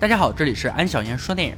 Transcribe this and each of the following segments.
大家好，这里是安小言说电影。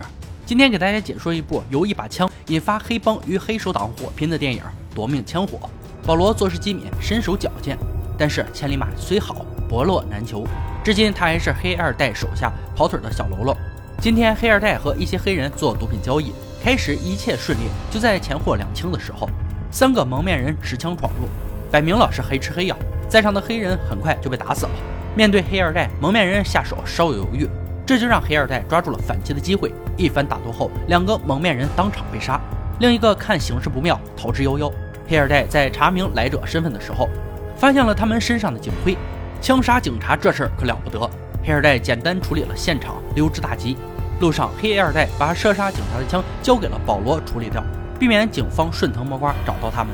今天给大家解说一部由一把枪引发黑帮与黑手党火拼的电影《夺命枪火》。保罗做事机敏，身手矫健，但是千里马虽好，伯乐难求。至今他还是黑二代手下跑腿的小喽啰。今天黑二代和一些黑人做毒品交易，开始一切顺利。就在钱货两清的时候，三个蒙面人持枪闯入，摆明了是黑吃黑呀。在场的黑人很快就被打死了。面对黑二代，蒙面人下手稍有犹豫。这就让黑二代抓住了反击的机会，一番打斗后，两个蒙面人当场被杀，另一个看形势不妙，逃之夭夭。黑二代在查明来者身份的时候，发现了他们身上的警徽，枪杀警察这事儿可了不得。黑二代简单处理了现场，溜之大吉。路上，黑二代把射杀警察的枪交给了保罗处理掉，避免警方顺藤摸瓜找到他们。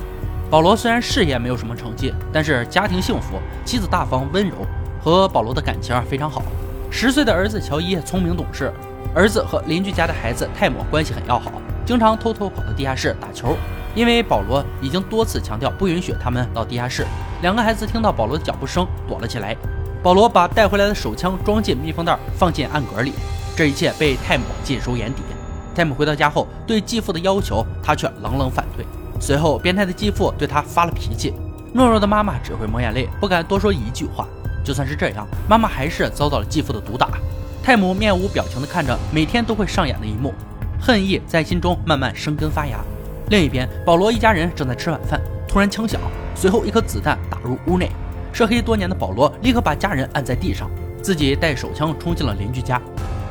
保罗虽然事业没有什么成绩，但是家庭幸福，妻子大方温柔，和保罗的感情非常好。十岁的儿子乔伊聪明懂事，儿子和邻居家的孩子泰姆关系很要好，经常偷偷跑到地下室打球。因为保罗已经多次强调不允许他们到地下室，两个孩子听到保罗的脚步声躲了起来。保罗把带回来的手枪装进密封袋，放进暗格里。这一切被泰姆尽收眼底。泰姆回到家后，对继父的要求他却冷冷反对。随后，变态的继父对他发了脾气，懦弱的妈妈只会抹眼泪，不敢多说一句话。就算是这样，妈妈还是遭到了继父的毒打。泰姆面无表情地看着每天都会上演的一幕，恨意在心中慢慢生根发芽。另一边，保罗一家人正在吃晚饭，突然枪响，随后一颗子弹打入屋内。涉黑多年的保罗立刻把家人按在地上，自己带手枪冲进了邻居家，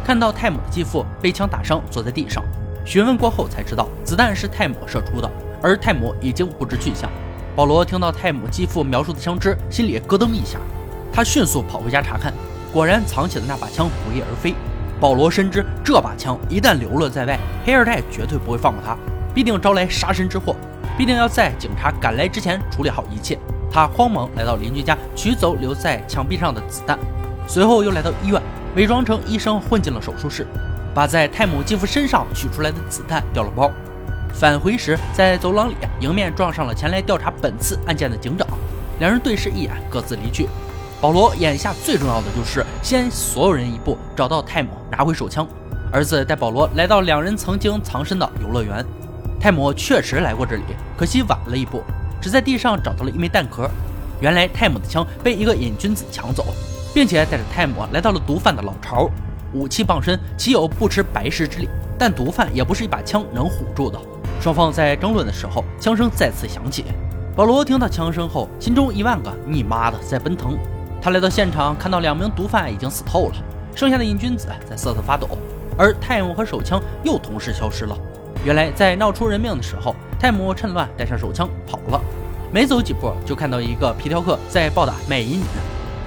看到泰姆的继父被枪打伤，坐在地上。询问过后才知道，子弹是泰姆射出的，而泰姆已经不知去向。保罗听到泰姆继父描述的枪支，心里咯噔一下。他迅速跑回家查看，果然藏起的那把枪不翼而飞。保罗深知这把枪一旦流落在外，黑二代绝对不会放过他，必定招来杀身之祸，必定要在警察赶来之前处理好一切。他慌忙来到邻居家，取走留在墙壁上的子弹，随后又来到医院，伪装成医生混进了手术室，把在泰姆继父身上取出来的子弹掉了包。返回时，在走廊里迎面撞上了前来调查本次案件的警长，两人对视一眼，各自离去。保罗眼下最重要的就是先所有人一步找到泰姆，拿回手枪。儿子带保罗来到两人曾经藏身的游乐园。泰姆确实来过这里，可惜晚了一步，只在地上找到了一枚弹壳。原来泰姆的枪被一个瘾君子抢走，并且带着泰姆来到了毒贩的老巢。武器傍身，岂有不吃白食之理？但毒贩也不是一把枪能唬住的。双方在争论的时候，枪声再次响起。保罗听到枪声后，心中一万个你妈的在奔腾。他来到现场，看到两名毒贩已经死透了，剩下的瘾君子在瑟瑟发抖，而泰姆和手枪又同时消失了。原来在闹出人命的时候，泰姆趁乱带上手枪跑了，没走几步就看到一个皮条客在暴打卖淫女。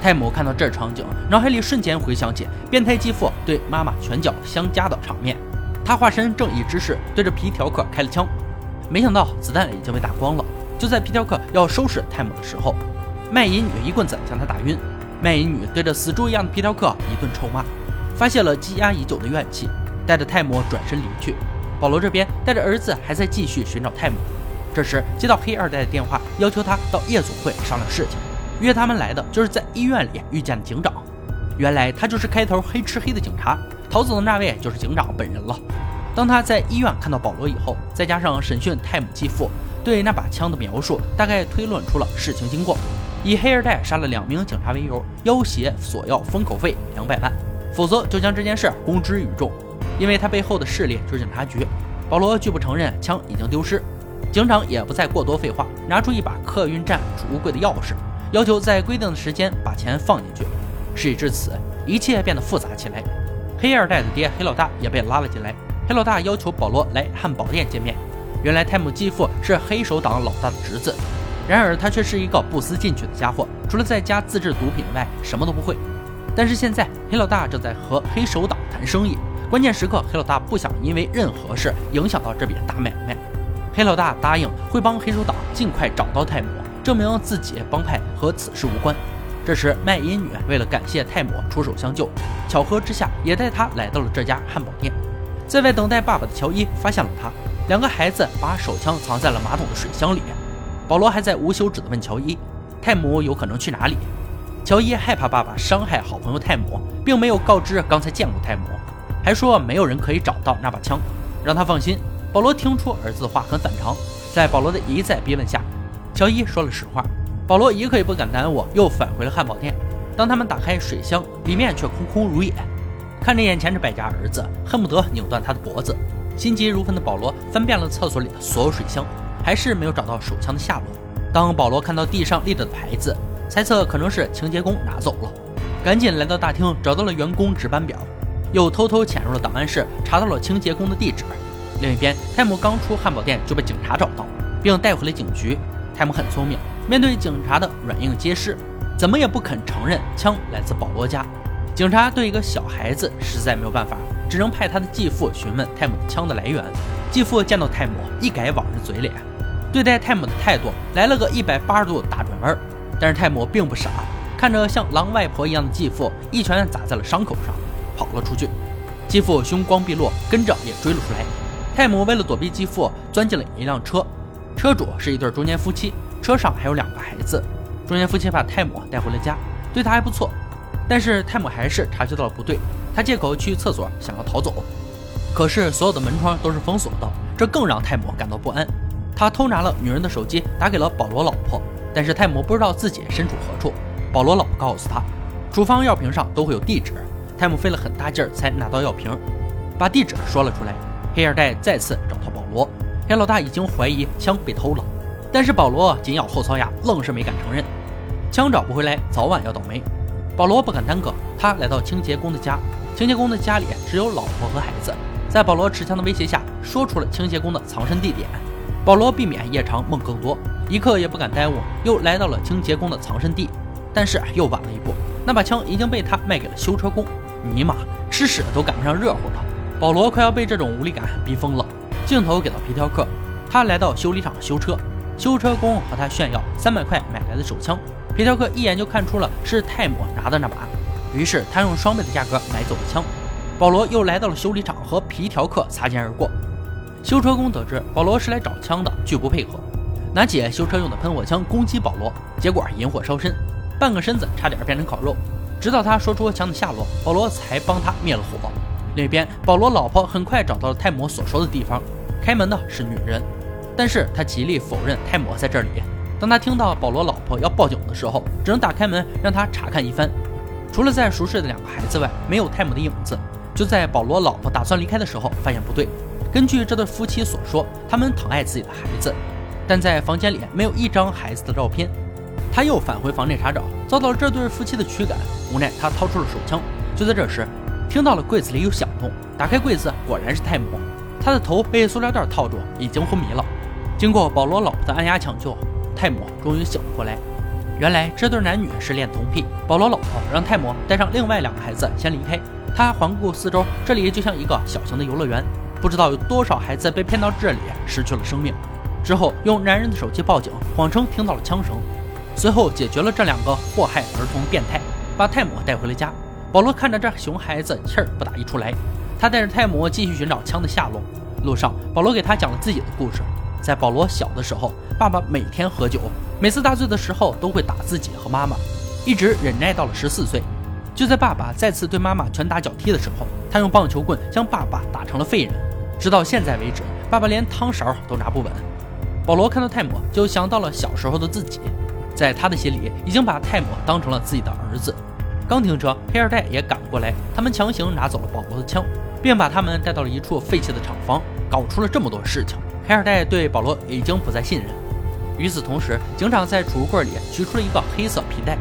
泰姆看到这场景，脑海里瞬间回想起变态继父对妈妈拳脚相加的场面，他化身正义之士，对着皮条客开了枪，没想到子弹已经被打光了。就在皮条客要收拾泰姆的时候，卖淫女一棍子将他打晕，卖淫女对着死猪一样的皮条客一顿臭骂，发泄了积压已久的怨气，带着泰姆转身离去。保罗这边带着儿子还在继续寻找泰姆，这时接到黑二代的电话，要求他到夜总会商量事情，约他们来的就是在医院里遇见的警长。原来他就是开头黑吃黑的警察，逃走的那位就是警长本人了。当他在医院看到保罗以后，再加上审讯泰姆继父。对那把枪的描述，大概推论出了事情经过。以黑二代杀了两名警察为由，要挟索要封口费两百万，否则就将这件事公之于众。因为他背后的势力就是警察局。保罗拒不承认枪已经丢失，警长也不再过多废话，拿出一把客运站储物柜的钥匙，要求在规定的时间把钱放进去。事已至此，一切变得复杂起来。黑二代的爹黑老大也被拉了进来。黑老大要求保罗来汉堡店见面。原来泰姆继父是黑手党老大的侄子，然而他却是一个不思进取的家伙，除了在家自制毒品外，什么都不会。但是现在黑老大正在和黑手党谈生意，关键时刻黑老大不想因为任何事影响到这笔大买卖。黑老大答应会帮黑手党尽快找到泰姆，证明自己帮派和此事无关。这时卖淫女为了感谢泰姆出手相救，巧合之下也带他来到了这家汉堡店。在外等待爸爸的乔伊发现了他。两个孩子把手枪藏在了马桶的水箱里面。保罗还在无休止地问乔伊：“泰姆有可能去哪里？”乔伊害怕爸爸伤害好朋友泰姆，并没有告知刚才见过泰姆。还说没有人可以找到那把枪，让他放心。保罗听出儿子的话很反常，在保罗的一再逼问下，乔伊说了实话。保罗一刻也不敢耽误，又返回了汉堡店。当他们打开水箱，里面却空空如也。看着眼前这败家儿子，恨不得拧断他的脖子。心急如焚的保罗翻遍了厕所里的所有水箱，还是没有找到手枪的下落。当保罗看到地上立着的牌子，猜测可能是清洁工拿走了，赶紧来到大厅，找到了员工值班表，又偷偷潜入了档案室，查到了清洁工的地址。另一边，泰姆刚出汉堡店就被警察找到，并带回了警局。泰姆很聪明，面对警察的软硬皆施，怎么也不肯承认枪来自保罗家。警察对一个小孩子实在没有办法，只能派他的继父询问泰姆枪的来源。继父见到泰姆，一改往日嘴脸，对待泰姆的态度来了个一百八十度大转弯。但是泰姆并不傻，看着像狼外婆一样的继父，一拳砸在了伤口上，跑了出去。继父凶光毕露，跟着也追了出来。泰姆为了躲避继父，钻进了一辆车，车主是一对中年夫妻，车上还有两个孩子。中年夫妻把泰姆带回了家，对他还不错。但是泰姆还是察觉到了不对，他借口去厕所想要逃走，可是所有的门窗都是封锁的，这更让泰姆感到不安。他偷拿了女人的手机，打给了保罗老婆，但是泰姆不知道自己身处何处。保罗老婆告诉他，处方药瓶上都会有地址。泰姆费了很大劲儿才拿到药瓶，把地址说了出来。黑二代再次找到保罗，黑老大已经怀疑枪被偷了，但是保罗紧咬后槽牙，愣是没敢承认。枪找不回来，早晚要倒霉。保罗不敢耽搁，他来到清洁工的家。清洁工的家里只有老婆和孩子，在保罗持枪的威胁下，说出了清洁工的藏身地点。保罗避免夜长梦更多，一刻也不敢耽误，又来到了清洁工的藏身地。但是又晚了一步，那把枪已经被他卖给了修车工。尼玛，吃屎都赶不上热乎的。保罗快要被这种无力感逼疯了。镜头给到皮条客，他来到修理厂修车，修车工和他炫耀三百块买来的手枪。皮条客一眼就看出了是泰姆拿的那把，于是他用双倍的价格买走了枪。保罗又来到了修理厂，和皮条客擦肩而过。修车工得知保罗是来找枪的，拒不配合，拿起修车用的喷火枪攻击保罗，结果引火烧身，半个身子差点变成烤肉。直到他说出枪的下落，保罗才帮他灭了火。另一边，保罗老婆很快找到了泰姆所说的地方，开门的是女人，但是他极力否认泰姆在这里。当他听到保罗老婆要报警的时候，只能打开门让他查看一番。除了在熟睡的两个孩子外，没有泰姆的影子。就在保罗老婆打算离开的时候，发现不对。根据这对夫妻所说，他们疼爱自己的孩子，但在房间里没有一张孩子的照片。他又返回房内查找，遭到这对夫妻的驱赶。无奈，他掏出了手枪。就在这时，听到了柜子里有响动，打开柜子，果然是泰姆。他的头被塑料袋套住，已经昏迷了。经过保罗老婆的按压抢救，泰姆终于醒了过来。原来这对男女是恋童癖。保罗老婆让泰姆带上另外两个孩子先离开。他环顾四周，这里就像一个小型的游乐园，不知道有多少孩子被骗到这里失去了生命。之后用男人的手机报警，谎称听到了枪声。随后解决了这两个祸害儿童变态，把泰姆带回了家。保罗看着这熊孩子，气儿不打一处来。他带着泰姆继续寻找枪的下落。路上，保罗给他讲了自己的故事。在保罗小的时候，爸爸每天喝酒，每次大醉的时候都会打自己和妈妈，一直忍耐到了十四岁。就在爸爸再次对妈妈拳打脚踢的时候，他用棒球棍将爸爸打成了废人。直到现在为止，爸爸连汤勺都拿不稳。保罗看到泰姆，就想到了小时候的自己，在他的心里，已经把泰姆当成了自己的儿子。刚停车，黑二代也赶过来。他们强行拿走了保罗的枪，并把他们带到了一处废弃的厂房，搞出了这么多事情。黑二代对保罗已经不再信任。与此同时，警长在储物柜里取出了一个黑色皮带，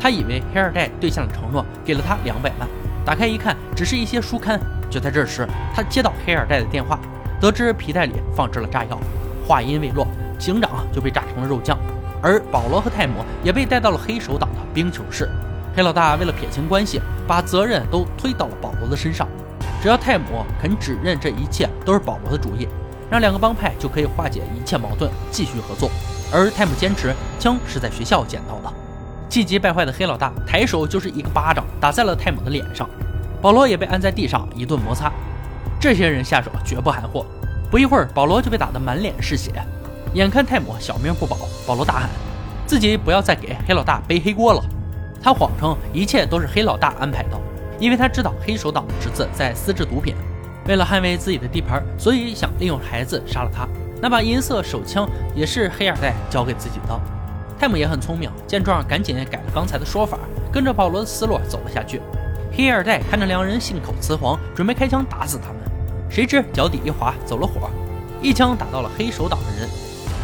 他以为黑二代兑现了承诺，给了他两百万。打开一看，只是一些书刊。就在这时，他接到黑二代的电话，得知皮带里放置了炸药。话音未落，警长就被炸成了肉酱，而保罗和泰姆也被带到了黑手党的冰球室。黑老大为了撇清关系，把责任都推到了保罗的身上。只要泰姆肯指认这一切都是保罗的主意，让两个帮派就可以化解一切矛盾，继续合作。而泰姆坚持枪是在学校捡到的。气急败坏的黑老大抬手就是一个巴掌打在了泰姆的脸上，保罗也被按在地上一顿摩擦。这些人下手绝不含糊。不一会儿，保罗就被打得满脸是血。眼看泰姆小命不保，保罗大喊：“自己不要再给黑老大背黑锅了。”他谎称一切都是黑老大安排的，因为他知道黑手党的侄子在私制毒品，为了捍卫自己的地盘，所以想利用孩子杀了他。那把银色手枪也是黑二代交给自己的。泰姆也很聪明，见状赶紧改了刚才的说法，跟着保罗的思路走了下去。黑二代看着两人信口雌黄，准备开枪打死他们，谁知脚底一滑，走了火，一枪打到了黑手党的人。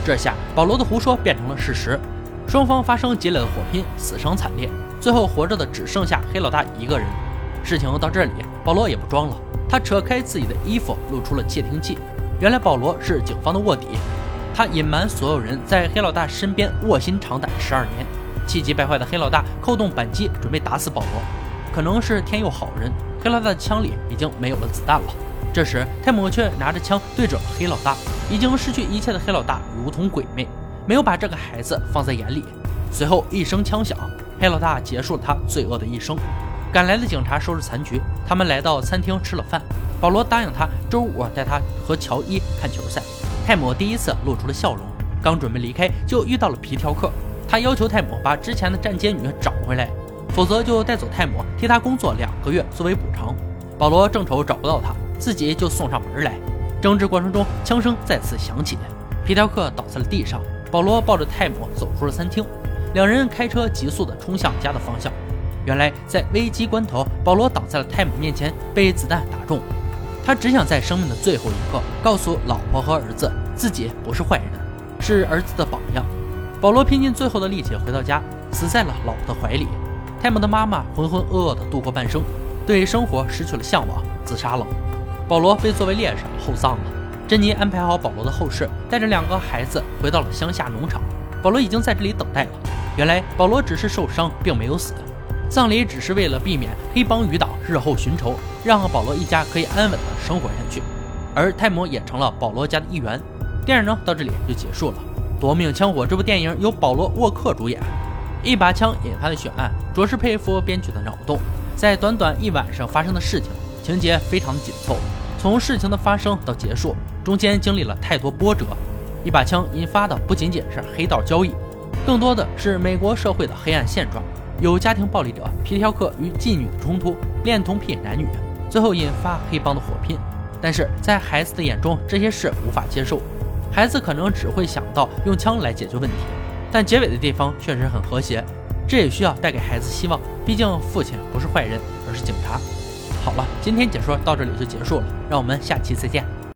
这下保罗的胡说变成了事实，双方发生激烈的火拼，死伤惨烈，最后活着的只剩下黑老大一个人。事情到这里，保罗也不装了，他扯开自己的衣服，露出了窃听器。原来保罗是警方的卧底。他隐瞒所有人在黑老大身边卧薪尝胆十二年，气急败坏的黑老大扣动扳机准备打死保罗，可能是天佑好人，黑老大的枪里已经没有了子弹了。这时泰姆却拿着枪对准了黑老大，已经失去一切的黑老大如同鬼魅，没有把这个孩子放在眼里。随后一声枪响，黑老大结束了他罪恶的一生。赶来的警察收拾残局，他们来到餐厅吃了饭。保罗答应他周五带他和乔伊看球赛。泰姆第一次露出了笑容，刚准备离开，就遇到了皮条客。他要求泰姆把之前的站街女找回来，否则就带走泰姆，替他工作两个月作为补偿。保罗正愁找不到他，自己就送上门来。争执过程中，枪声再次响起，皮条客倒在了地上。保罗抱着泰姆走出了餐厅，两人开车急速地冲向家的方向。原来在危机关头，保罗倒在了泰姆面前，被子弹打中。他只想在生命的最后一刻告诉老婆和儿子，自己不是坏人，是儿子的榜样。保罗拼尽最后的力气回到家，死在了老婆的怀里。泰姆的妈妈浑浑噩噩地度过半生，对生活失去了向往，自杀了。保罗被作为烈士厚葬了。珍妮安排好保罗的后事，带着两个孩子回到了乡下农场。保罗已经在这里等待了。原来保罗只是受伤，并没有死。葬礼只是为了避免黑帮余党日后寻仇，让保罗一家可以安稳的生活下去，而泰姆也成了保罗家的一员。电影呢到这里就结束了。《夺命枪火》这部电影由保罗沃克主演，一把枪引发的血案，着实佩服编剧的脑洞。在短短一晚上发生的事情，情节非常的紧凑，从事情的发生到结束，中间经历了太多波折。一把枪引发的不仅仅是黑道交易，更多的是美国社会的黑暗现状。有家庭暴力者皮条客与妓女的冲突，恋童癖男女，最后引发黑帮的火拼。但是在孩子的眼中，这些事无法接受。孩子可能只会想到用枪来解决问题，但结尾的地方确实很和谐。这也需要带给孩子希望，毕竟父亲不是坏人，而是警察。好了，今天解说到这里就结束了，让我们下期再见。